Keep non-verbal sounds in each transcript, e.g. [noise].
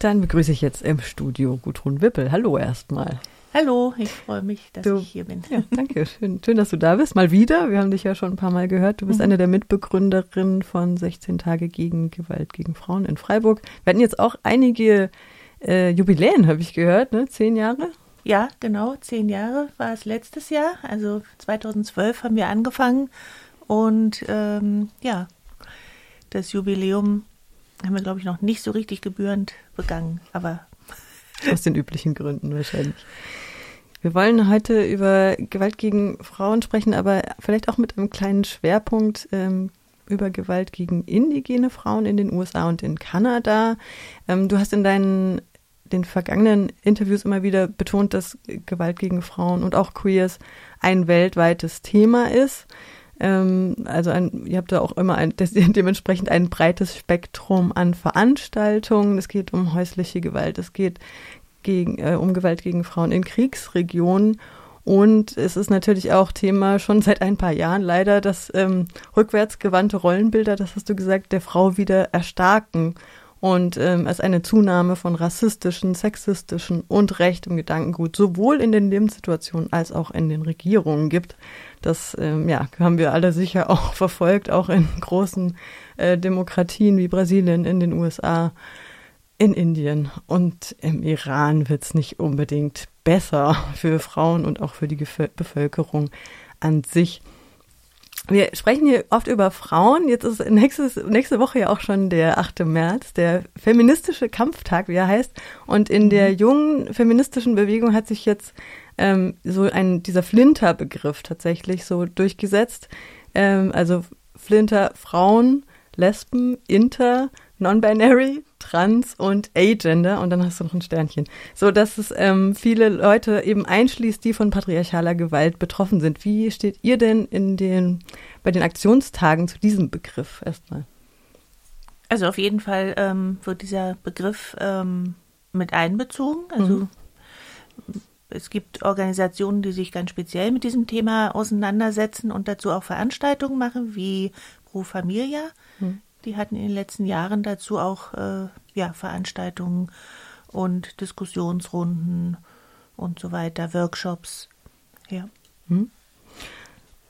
Dann begrüße ich jetzt im Studio Gudrun Wippel. Hallo erstmal. Hallo, ich freue mich, dass du, ich hier bin. Ja, danke. Schön, schön, dass du da bist. Mal wieder. Wir haben dich ja schon ein paar Mal gehört. Du bist mhm. eine der Mitbegründerinnen von 16 Tage gegen Gewalt gegen Frauen in Freiburg. Wir hatten jetzt auch einige äh, Jubiläen, habe ich gehört, ne? Zehn Jahre? Ja, genau. Zehn Jahre war es letztes Jahr. Also 2012 haben wir angefangen. Und ähm, ja, das Jubiläum haben wir, glaube ich, noch nicht so richtig gebührend begangen, aber. [laughs] Aus den üblichen Gründen wahrscheinlich. Wir wollen heute über Gewalt gegen Frauen sprechen, aber vielleicht auch mit einem kleinen Schwerpunkt ähm, über Gewalt gegen indigene Frauen in den USA und in Kanada. Ähm, du hast in deinen den vergangenen Interviews immer wieder betont, dass Gewalt gegen Frauen und auch Queers ein weltweites Thema ist. Ähm, also ein, ihr habt da auch immer ein, [laughs] dementsprechend ein breites Spektrum an Veranstaltungen. Es geht um häusliche Gewalt, es geht gegen, äh, um Gewalt gegen Frauen in Kriegsregionen. Und es ist natürlich auch Thema schon seit ein paar Jahren leider, dass ähm, rückwärtsgewandte Rollenbilder, das hast du gesagt, der Frau wieder erstarken und ähm, es eine Zunahme von rassistischen, sexistischen und rechtem Gedankengut sowohl in den Lebenssituationen als auch in den Regierungen gibt. Das ähm, ja, haben wir alle sicher [laughs] auch verfolgt, auch in großen äh, Demokratien wie Brasilien, in den USA, in Indien und im Iran wird es nicht unbedingt besser für Frauen und auch für die Bevölkerung an sich. Wir sprechen hier oft über Frauen. Jetzt ist nächstes, nächste Woche ja auch schon der 8. März, der feministische Kampftag, wie er heißt. Und in der mhm. jungen feministischen Bewegung hat sich jetzt ähm, so ein, dieser Flinter-Begriff tatsächlich so durchgesetzt. Ähm, also Flinter Frauen, Lesben, Inter, Non-Binary, Trans und Agender und dann hast du noch ein Sternchen. So dass es ähm, viele Leute eben einschließt, die von patriarchaler Gewalt betroffen sind. Wie steht ihr denn in den, bei den Aktionstagen zu diesem Begriff erstmal? Also auf jeden Fall ähm, wird dieser Begriff ähm, mit einbezogen. Also mhm. es gibt Organisationen, die sich ganz speziell mit diesem Thema auseinandersetzen und dazu auch Veranstaltungen machen, wie Pro Familia. Mhm. Die hatten in den letzten Jahren dazu auch äh, ja, Veranstaltungen und Diskussionsrunden und so weiter, Workshops. Ja. Hm.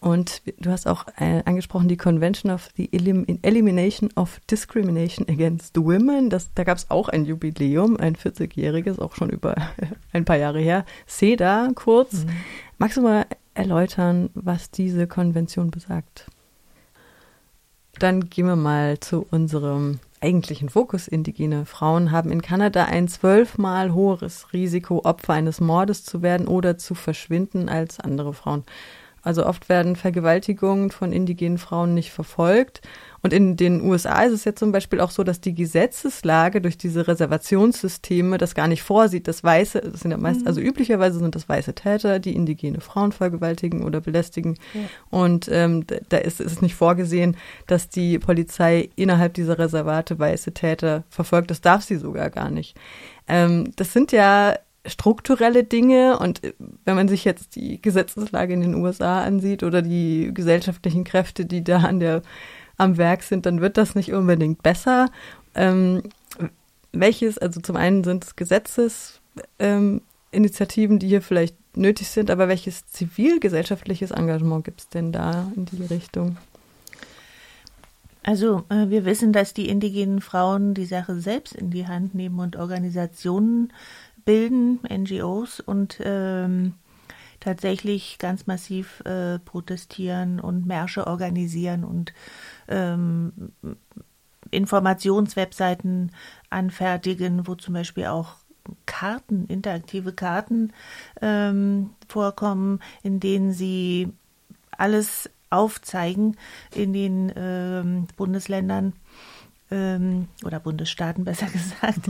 Und du hast auch äh, angesprochen die Convention of the Elim Elimination of Discrimination Against Women. Das, da gab es auch ein Jubiläum, ein 40-jähriges, auch schon über [laughs] ein paar Jahre her. SEDA kurz. Mhm. Magst du mal erläutern, was diese Konvention besagt? Dann gehen wir mal zu unserem eigentlichen Fokus. Indigene Frauen haben in Kanada ein zwölfmal höheres Risiko, Opfer eines Mordes zu werden oder zu verschwinden als andere Frauen. Also oft werden Vergewaltigungen von indigenen Frauen nicht verfolgt. Und in den USA ist es jetzt zum Beispiel auch so, dass die Gesetzeslage durch diese Reservationssysteme das gar nicht vorsieht, dass Weiße, das sind ja meist, mhm. also üblicherweise sind das weiße Täter, die indigene Frauen vergewaltigen oder belästigen. Ja. Und ähm, da ist es nicht vorgesehen, dass die Polizei innerhalb dieser Reservate weiße Täter verfolgt. Das darf sie sogar gar nicht. Ähm, das sind ja strukturelle Dinge und äh, wenn man sich jetzt die Gesetzeslage in den USA ansieht oder die gesellschaftlichen Kräfte, die da an der am Werk sind, dann wird das nicht unbedingt besser. Ähm, welches, also zum einen sind es Gesetzesinitiativen, ähm, die hier vielleicht nötig sind, aber welches zivilgesellschaftliches Engagement gibt es denn da in die Richtung? Also äh, wir wissen, dass die indigenen Frauen die Sache selbst in die Hand nehmen und Organisationen bilden, NGOs und ähm, tatsächlich ganz massiv äh, protestieren und Märsche organisieren und ähm, Informationswebseiten anfertigen, wo zum Beispiel auch Karten, interaktive Karten ähm, vorkommen, in denen sie alles aufzeigen in den ähm, Bundesländern ähm, oder Bundesstaaten besser [laughs] gesagt,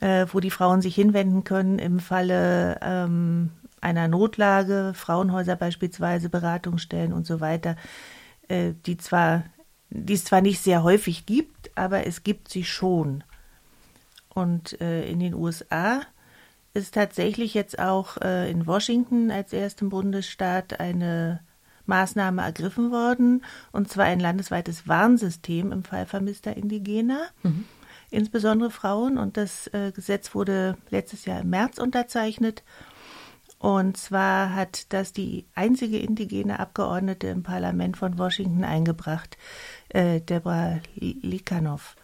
äh, wo die Frauen sich hinwenden können im Falle ähm, einer Notlage, Frauenhäuser beispielsweise, Beratungsstellen und so weiter, äh, die zwar, die es zwar nicht sehr häufig gibt, aber es gibt sie schon. Und äh, in den USA ist tatsächlich jetzt auch äh, in Washington als erstem Bundesstaat eine Maßnahme ergriffen worden, und zwar ein landesweites Warnsystem im Fall vermisster Indigener. Mhm insbesondere Frauen. Und das äh, Gesetz wurde letztes Jahr im März unterzeichnet. Und zwar hat das die einzige indigene Abgeordnete im Parlament von Washington eingebracht, äh, Deborah Likanov.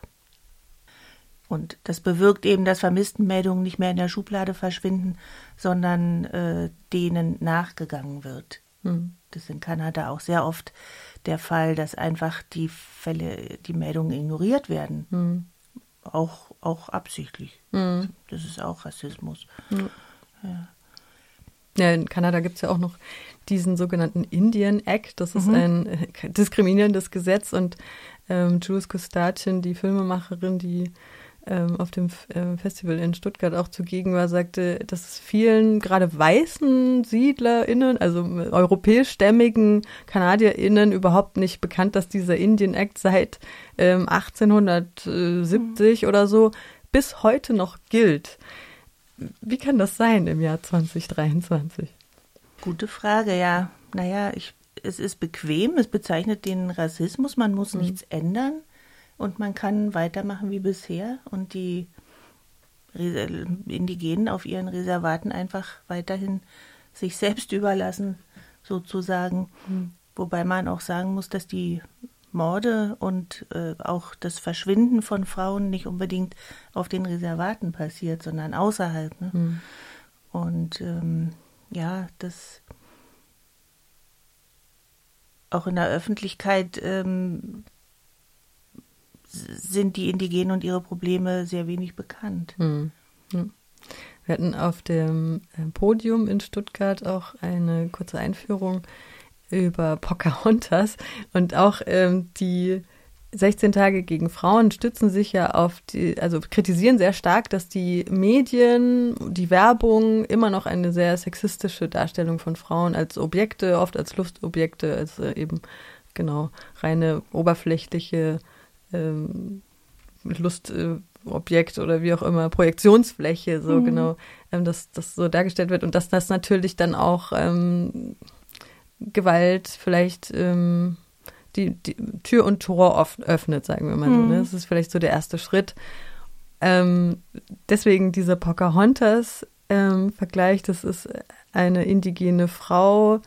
Und das bewirkt eben, dass Vermisstenmeldungen nicht mehr in der Schublade verschwinden, sondern äh, denen nachgegangen wird. Mhm. Das ist in Kanada auch sehr oft der Fall, dass einfach die Fälle, die Meldungen ignoriert werden. Mhm. Auch, auch absichtlich. Mhm. Das ist auch Rassismus. Ja. ja. in Kanada gibt es ja auch noch diesen sogenannten Indian Act. Das ist mhm. ein äh, diskriminierendes Gesetz und ähm, Jules Kostachin, die Filmemacherin, die ähm, auf dem äh, Festival in Stuttgart auch zugegen war, sagte, dass es vielen, gerade weißen SiedlerInnen, also europäischstämmigen KanadierInnen überhaupt nicht bekannt, dass dieser Indian Act seit ähm, 1870 mhm. oder so bis heute noch gilt. Wie kann das sein im Jahr 2023? Gute Frage, ja. Naja, ich, es ist bequem, es bezeichnet den Rassismus, man muss mhm. nichts ändern und man kann weitermachen wie bisher und die Indigenen auf ihren Reservaten einfach weiterhin sich selbst überlassen, sozusagen. Mhm. Wobei man auch sagen muss, dass die Morde und äh, auch das Verschwinden von Frauen nicht unbedingt auf den Reservaten passiert, sondern außerhalb. Ne? Mhm. Und ähm, ja, das auch in der Öffentlichkeit ähm, sind die Indigenen und ihre Probleme sehr wenig bekannt. Hm. Hm. Wir hatten auf dem äh, Podium in Stuttgart auch eine kurze Einführung über Pocahontas und auch ähm, die 16 Tage gegen Frauen stützen sich ja auf die, also kritisieren sehr stark, dass die Medien, die Werbung immer noch eine sehr sexistische Darstellung von Frauen als Objekte, oft als Lustobjekte, als äh, eben genau reine oberflächliche ähm, Lustobjekt äh, oder wie auch immer, Projektionsfläche, so mhm. genau, ähm, dass das so dargestellt wird und dass das natürlich dann auch ähm, Gewalt vielleicht ähm, die, die, Tür und Tor oft öffnet, sagen wir mal mhm. so. Ne? Mhm. Das ist vielleicht so der erste Schritt. Ähm, deswegen dieser Pocahontas-Vergleich, ähm, das ist eine indigene Frau,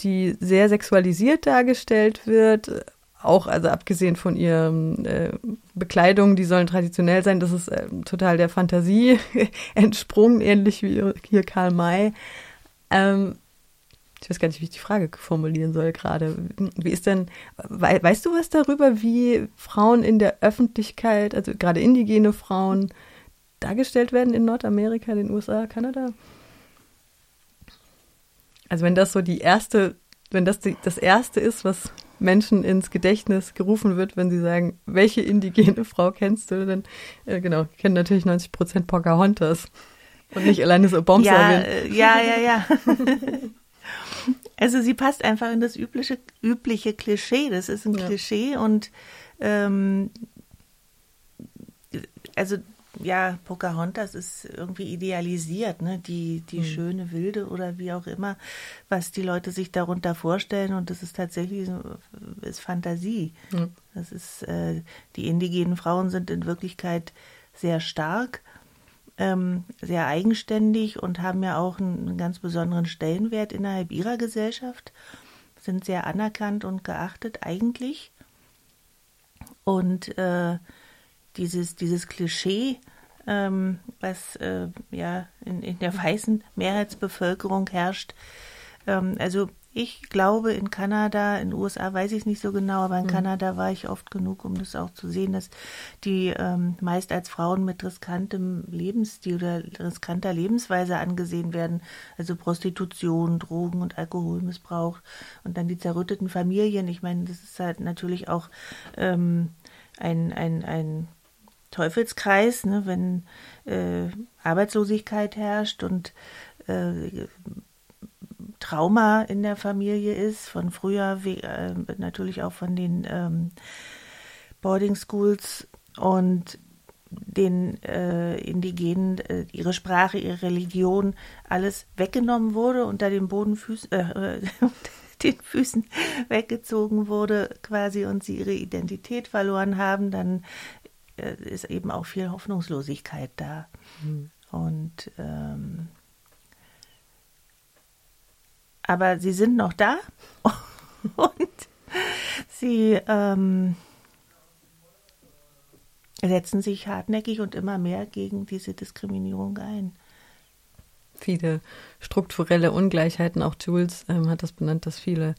die sehr sexualisiert dargestellt wird, auch, also abgesehen von ihren äh, Bekleidung, die sollen traditionell sein, das ist äh, total der Fantasie [laughs] entsprungen, ähnlich wie hier Karl May. Ähm, ich weiß gar nicht, wie ich die Frage formulieren soll gerade. Wie ist denn, we, weißt du was darüber, wie Frauen in der Öffentlichkeit, also gerade indigene Frauen, dargestellt werden in Nordamerika, den USA, Kanada? Also wenn das so die erste, wenn das die, das erste ist, was Menschen ins Gedächtnis gerufen wird, wenn sie sagen, welche indigene Frau kennst du? Dann, äh, genau, kennen natürlich 90 Prozent Pocahontas und nicht Alanis Obomsawin. Ja, äh, ja, [laughs] ja, ja. also sie passt einfach in das übliche, übliche Klischee. Das ist ein ja. Klischee und ähm, also ja, Pocahontas ist irgendwie idealisiert, ne? Die, die mhm. schöne Wilde oder wie auch immer, was die Leute sich darunter vorstellen. Und das ist tatsächlich ist Fantasie. Mhm. Das ist, äh, die indigenen Frauen sind in Wirklichkeit sehr stark, ähm, sehr eigenständig und haben ja auch einen, einen ganz besonderen Stellenwert innerhalb ihrer Gesellschaft, sind sehr anerkannt und geachtet eigentlich. Und äh, dieses, dieses Klischee, ähm, was äh, ja in, in der weißen Mehrheitsbevölkerung herrscht. Ähm, also ich glaube, in Kanada, in den USA weiß ich es nicht so genau, aber in mhm. Kanada war ich oft genug, um das auch zu sehen, dass die ähm, meist als Frauen mit riskantem Lebensstil oder riskanter Lebensweise angesehen werden. Also Prostitution, Drogen und Alkoholmissbrauch und dann die zerrütteten Familien. Ich meine, das ist halt natürlich auch ähm, ein, ein, ein Teufelskreis, ne, wenn äh, Arbeitslosigkeit herrscht und äh, Trauma in der Familie ist, von früher, wie, äh, natürlich auch von den ähm, Boarding Schools und den äh, Indigenen äh, ihre Sprache, ihre Religion, alles weggenommen wurde, unter den Bodenfüßen, äh, [laughs] den Füßen weggezogen wurde quasi und sie ihre Identität verloren haben, dann ist eben auch viel Hoffnungslosigkeit da. Mhm. Und ähm, aber sie sind noch da [laughs] und sie ähm, setzen sich hartnäckig und immer mehr gegen diese Diskriminierung ein. Viele strukturelle Ungleichheiten, auch Jules ähm, hat das benannt, dass viele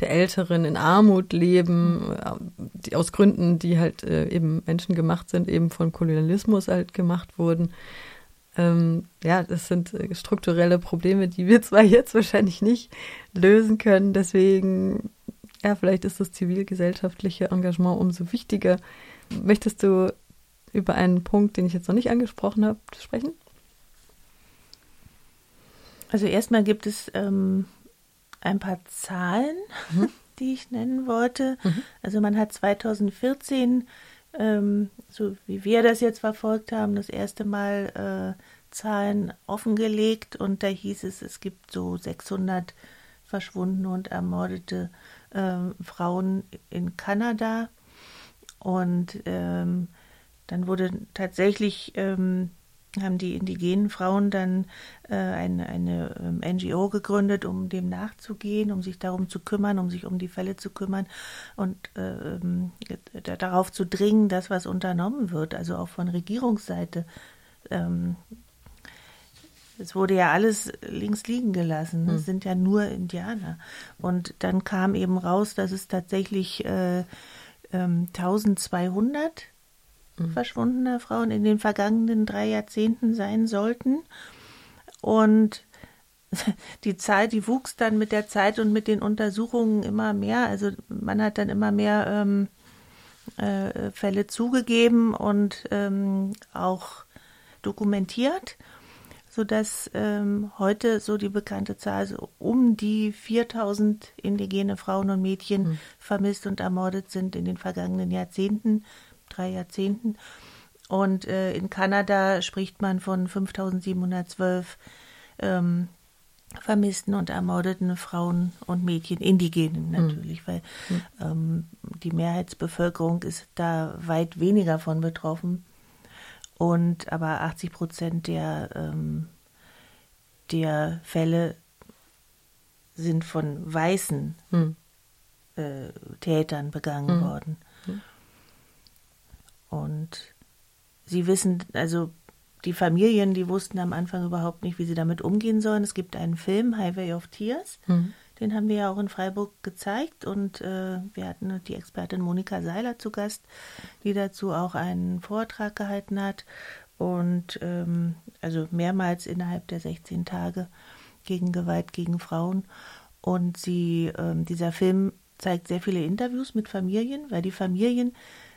der Älteren in Armut leben, die, aus Gründen, die halt äh, eben menschengemacht sind, eben vom Kolonialismus halt gemacht wurden. Ähm, ja, das sind äh, strukturelle Probleme, die wir [laughs] zwar jetzt wahrscheinlich nicht lösen können, deswegen, ja, vielleicht ist das zivilgesellschaftliche Engagement umso wichtiger. Möchtest du über einen Punkt, den ich jetzt noch nicht angesprochen habe, sprechen? Also erstmal gibt es ähm, ein paar Zahlen, mhm. [laughs] die ich nennen wollte. Mhm. Also man hat 2014, ähm, so wie wir das jetzt verfolgt haben, das erste Mal äh, Zahlen offengelegt und da hieß es, es gibt so 600 verschwundene und ermordete äh, Frauen in Kanada und ähm, dann wurde tatsächlich ähm, haben die indigenen Frauen dann äh, eine, eine ähm, NGO gegründet, um dem nachzugehen, um sich darum zu kümmern, um sich um die Fälle zu kümmern und äh, äh, darauf zu dringen, dass was unternommen wird, also auch von Regierungsseite. Ähm, es wurde ja alles links liegen gelassen. Es hm. sind ja nur Indianer. Und dann kam eben raus, dass es tatsächlich äh, ähm, 1200 mhm. verschwundener Frauen in den vergangenen drei Jahrzehnten sein sollten. Und [laughs] die Zahl, die wuchs dann mit der Zeit und mit den Untersuchungen immer mehr. Also man hat dann immer mehr ähm, äh, Fälle zugegeben und ähm, auch dokumentiert, sodass ähm, heute so die bekannte Zahl so um die 4000 indigene Frauen und Mädchen mhm. vermisst und ermordet sind in den vergangenen Jahrzehnten drei Jahrzehnten. Und äh, in Kanada spricht man von 5712 ähm, vermissten und ermordeten Frauen und Mädchen, Indigenen hm. natürlich, mhm. weil mhm. ähm, die Mehrheitsbevölkerung ist da weit weniger von betroffen. Und aber 80 Prozent der, ähm, der Fälle sind von weißen mhm. äh, Tätern begangen hm. worden. Und sie wissen, also die Familien, die wussten am Anfang überhaupt nicht, wie sie damit umgehen sollen. Es gibt einen Film, Highway of Tears, mhm. den haben wir ja auch in Freiburg gezeigt und äh, wir hatten die Expertin Monika Seiler zu Gast, die dazu auch einen Vortrag gehalten hat und ähm, also mehrmals innerhalb der 16 Tage gegen Gewalt gegen Frauen. Und sie, ähm, dieser Film zeigt sehr viele Interviews mit Familien, weil die Familien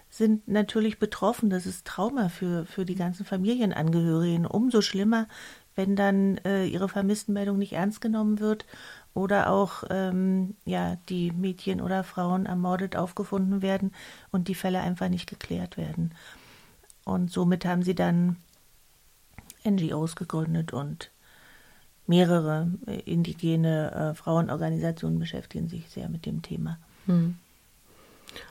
sind natürlich betroffen. Das ist Trauma für, für die ganzen Familienangehörigen. Umso schlimmer, wenn dann äh, ihre Vermisstenmeldung nicht ernst genommen wird oder auch ähm, ja, die Mädchen oder Frauen ermordet aufgefunden werden und die Fälle einfach nicht geklärt werden. Und somit haben sie dann NGOs gegründet und mehrere äh, indigene äh, Frauenorganisationen beschäftigen sich sehr mit dem Thema. Hm.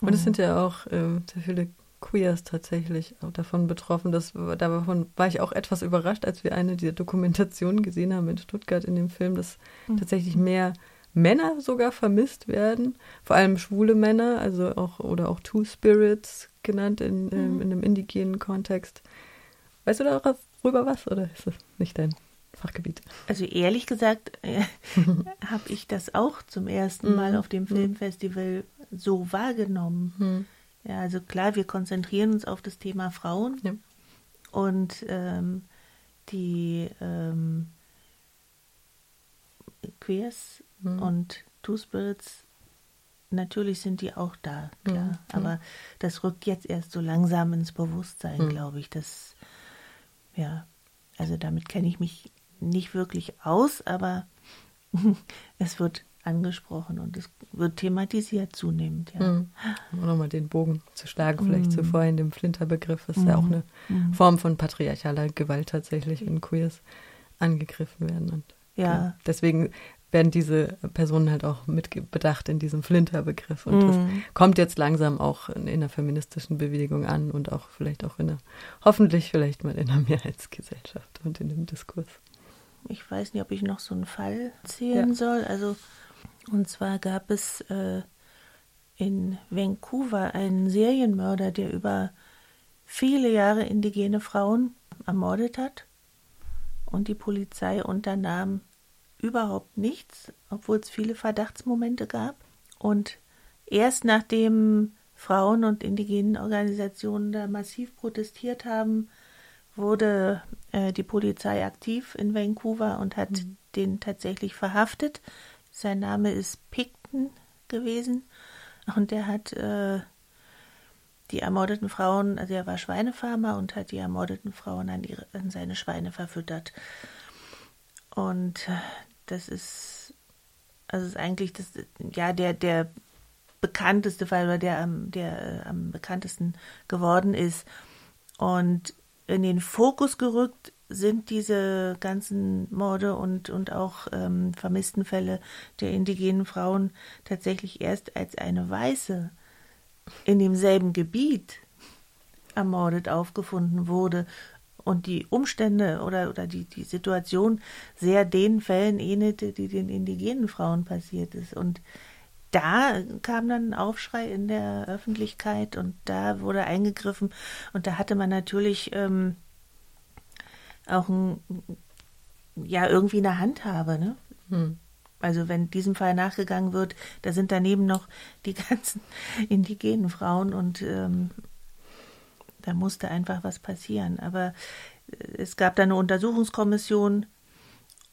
Und es mhm. sind ja auch äh, sehr viele Queers tatsächlich auch davon betroffen. Das, davon war ich auch etwas überrascht, als wir eine dieser Dokumentationen gesehen haben in Stuttgart in dem Film, dass mhm. tatsächlich mehr Männer sogar vermisst werden, vor allem schwule Männer, also auch oder auch Two Spirits genannt in, mhm. in, in einem indigenen Kontext. Weißt du darüber was oder ist das nicht dein Fachgebiet? Also ehrlich gesagt äh, [laughs] habe ich das auch zum ersten Mal mhm. auf dem. Filmfestival so wahrgenommen. Hm. Ja, also klar, wir konzentrieren uns auf das Thema Frauen ja. und ähm, die ähm, Queers hm. und Two-Spirits, natürlich sind die auch da, hm, klar. Hm. Aber das rückt jetzt erst so langsam ins Bewusstsein, hm. glaube ich. Das, ja, also damit kenne ich mich nicht wirklich aus, aber [laughs] es wird angesprochen und es wird thematisiert zunehmend. Ja. Mhm. Um nochmal den Bogen zu schlagen, vielleicht mhm. zu vorhin dem Flinterbegriff, ist mhm. ja auch eine mhm. Form von patriarchaler Gewalt tatsächlich, wenn Queers angegriffen werden. Und ja. ja. Deswegen werden diese Personen halt auch mit bedacht in diesem Flinterbegriff. Und das kommt jetzt langsam auch in, in der feministischen Bewegung an und auch vielleicht auch in der, hoffentlich vielleicht mal in der [laughs] Mehrheitsgesellschaft und in dem Diskurs. Ich weiß nicht, ob ich noch so einen Fall zählen ja. soll. Also, und zwar gab es äh, in Vancouver einen Serienmörder, der über viele Jahre indigene Frauen ermordet hat. Und die Polizei unternahm überhaupt nichts, obwohl es viele Verdachtsmomente gab. Und erst nachdem Frauen und indigenen Organisationen da massiv protestiert haben, wurde äh, die Polizei aktiv in Vancouver und hat mhm. den tatsächlich verhaftet. Sein Name ist Picton gewesen und er hat äh, die ermordeten Frauen, also er war Schweinefarmer und hat die ermordeten Frauen an, ihre, an seine Schweine verfüttert. Und äh, das ist, also ist eigentlich das, ja, der, der bekannteste Fall oder der der äh, am bekanntesten geworden ist. Und in den Fokus gerückt sind diese ganzen Morde und, und auch ähm, vermissten Fälle der indigenen Frauen tatsächlich erst als eine Weiße in demselben Gebiet ermordet aufgefunden wurde und die Umstände oder, oder die, die Situation sehr den Fällen ähnelte, die den indigenen Frauen passiert ist. Und da kam dann ein Aufschrei in der Öffentlichkeit und da wurde eingegriffen und da hatte man natürlich ähm, auch ein, ja irgendwie eine Handhabe, ne? Hm. Also wenn diesem Fall nachgegangen wird, da sind daneben noch die [laughs] ganzen indigenen Frauen und ähm, da musste einfach was passieren. Aber äh, es gab da eine Untersuchungskommission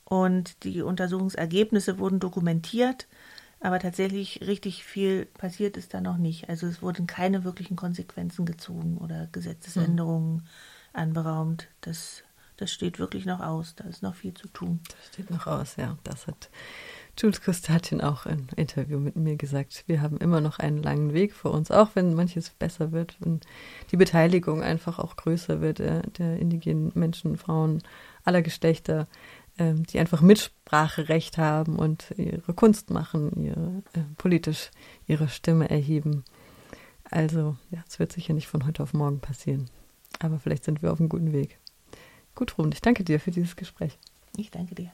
und die Untersuchungsergebnisse wurden dokumentiert, aber tatsächlich richtig viel passiert ist da noch nicht. Also es wurden keine wirklichen Konsequenzen gezogen oder Gesetzesänderungen mhm. anberaumt. Das, das steht wirklich noch aus. Da ist noch viel zu tun. Das steht noch aus, ja. Das hat Jules Kustatin auch im Interview mit mir gesagt, wir haben immer noch einen langen Weg vor uns, auch wenn manches besser wird, wenn die Beteiligung einfach auch größer wird der, der indigenen Menschen, Frauen aller Geschlechter, ähm, die einfach Mitspracherecht haben und ihre Kunst machen, ihre, äh, politisch ihre Stimme erheben. Also, ja, es wird sicher nicht von heute auf morgen passieren. Aber vielleicht sind wir auf einem guten Weg. Gut, Ruhm, ich danke dir für dieses Gespräch. Ich danke dir.